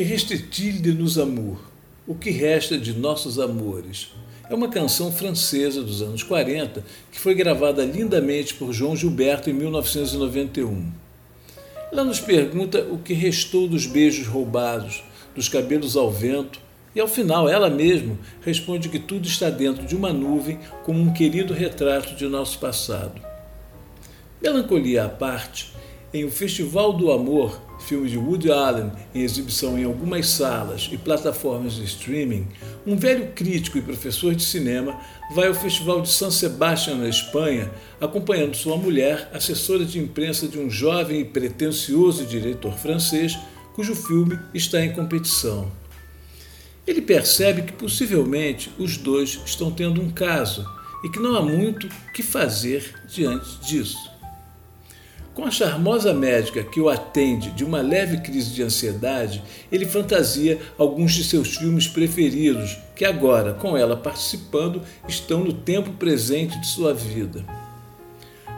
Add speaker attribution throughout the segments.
Speaker 1: Que restetile de nos amor, o que resta de nossos amores. É uma canção francesa dos anos 40 que foi gravada lindamente por João Gilberto em 1991. Ela nos pergunta o que restou dos beijos roubados, dos cabelos ao vento, e ao final ela mesma responde que tudo está dentro de uma nuvem como um querido retrato de nosso passado. Melancolia à parte, em O Festival do Amor, filme de Woody Allen em exibição em algumas salas e plataformas de streaming, um velho crítico e professor de cinema vai ao Festival de San Sebastián, na Espanha, acompanhando sua mulher, assessora de imprensa de um jovem e pretensioso diretor francês, cujo filme está em competição. Ele percebe que possivelmente os dois estão tendo um caso e que não há muito que fazer diante disso. Com a charmosa médica que o atende de uma leve crise de ansiedade, ele fantasia alguns de seus filmes preferidos, que agora, com ela participando, estão no tempo presente de sua vida.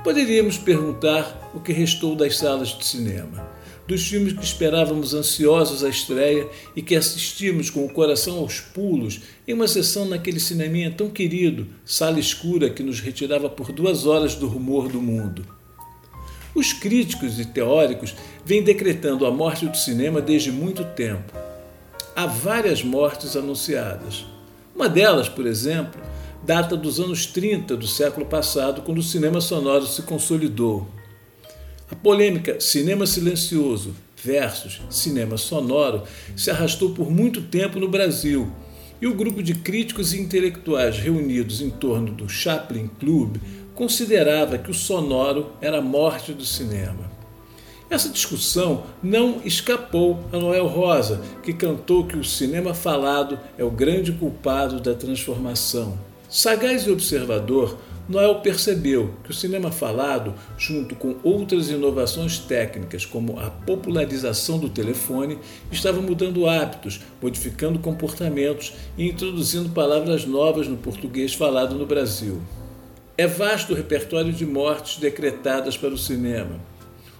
Speaker 1: Poderíamos perguntar o que restou das salas de cinema, dos filmes que esperávamos ansiosos à estreia e que assistimos com o coração aos pulos em uma sessão naquele cineminha tão querido, sala escura que nos retirava por duas horas do rumor do mundo. Os críticos e teóricos vêm decretando a morte do cinema desde muito tempo. Há várias mortes anunciadas. Uma delas, por exemplo, data dos anos 30 do século passado, quando o cinema sonoro se consolidou. A polêmica cinema silencioso versus cinema sonoro se arrastou por muito tempo no Brasil, e o grupo de críticos e intelectuais reunidos em torno do Chaplin Club considerava que o sonoro era a morte do cinema. Essa discussão não escapou a Noel Rosa, que cantou que o cinema falado é o grande culpado da transformação. Sagaz e observador, Noel percebeu que o cinema falado, junto com outras inovações técnicas, como a popularização do telefone, estava mudando hábitos, modificando comportamentos e introduzindo palavras novas no português falado no Brasil. É vasto o repertório de mortes decretadas para o cinema.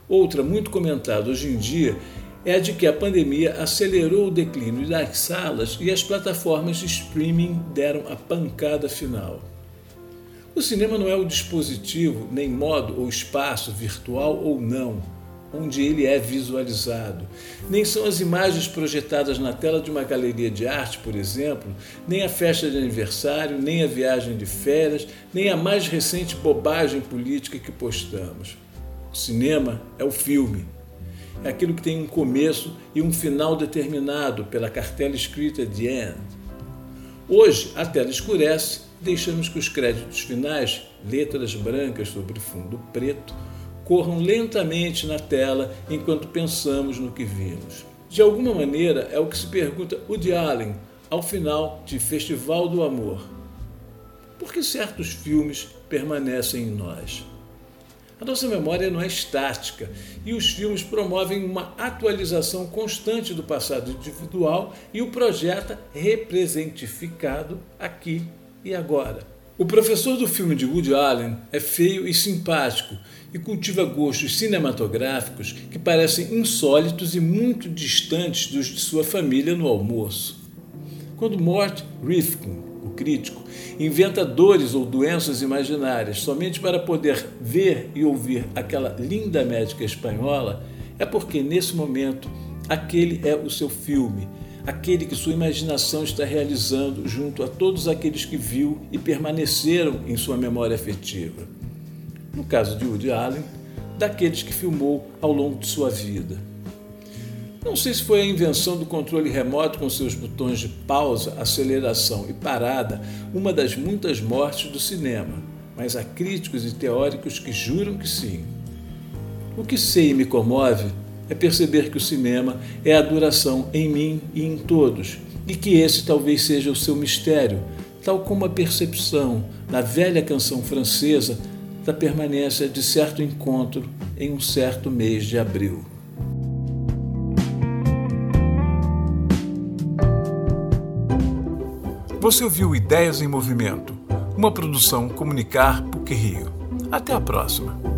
Speaker 1: Outra, muito comentada hoje em dia, é a de que a pandemia acelerou o declínio das salas e as plataformas de streaming deram a pancada final. O cinema não é o dispositivo, nem modo ou espaço, virtual ou não, onde ele é visualizado. Nem são as imagens projetadas na tela de uma galeria de arte, por exemplo, nem a festa de aniversário, nem a viagem de férias, nem a mais recente bobagem política que postamos. O cinema é o filme. É aquilo que tem um começo e um final determinado pela cartela escrita The End. Hoje, a tela escurece, deixamos que os créditos finais, letras brancas sobre fundo preto, corram lentamente na tela enquanto pensamos no que vimos. De alguma maneira, é o que se pergunta Woody Allen ao final de Festival do Amor. Por que certos filmes permanecem em nós? A nossa memória não é estática e os filmes promovem uma atualização constante do passado individual e o projeta representificado aqui e agora. O professor do filme de Woody Allen é feio e simpático e cultiva gostos cinematográficos que parecem insólitos e muito distantes dos de sua família no almoço. Quando Mort Rifkin, o crítico, inventa dores ou doenças imaginárias somente para poder ver e ouvir aquela linda médica espanhola, é porque nesse momento aquele é o seu filme aquele que sua imaginação está realizando junto a todos aqueles que viu e permaneceram em sua memória afetiva. No caso de Woody Allen, daqueles que filmou ao longo de sua vida. Não sei se foi a invenção do controle remoto com seus botões de pausa, aceleração e parada uma das muitas mortes do cinema, mas há críticos e teóricos que juram que sim. O que sei e me comove é perceber que o cinema é a duração em mim e em todos, e que esse talvez seja o seu mistério, tal como a percepção, na velha canção francesa, da permanência de certo encontro em um certo mês de abril. Você ouviu Ideias em Movimento, uma produção Comunicar PUC Rio. Até a próxima!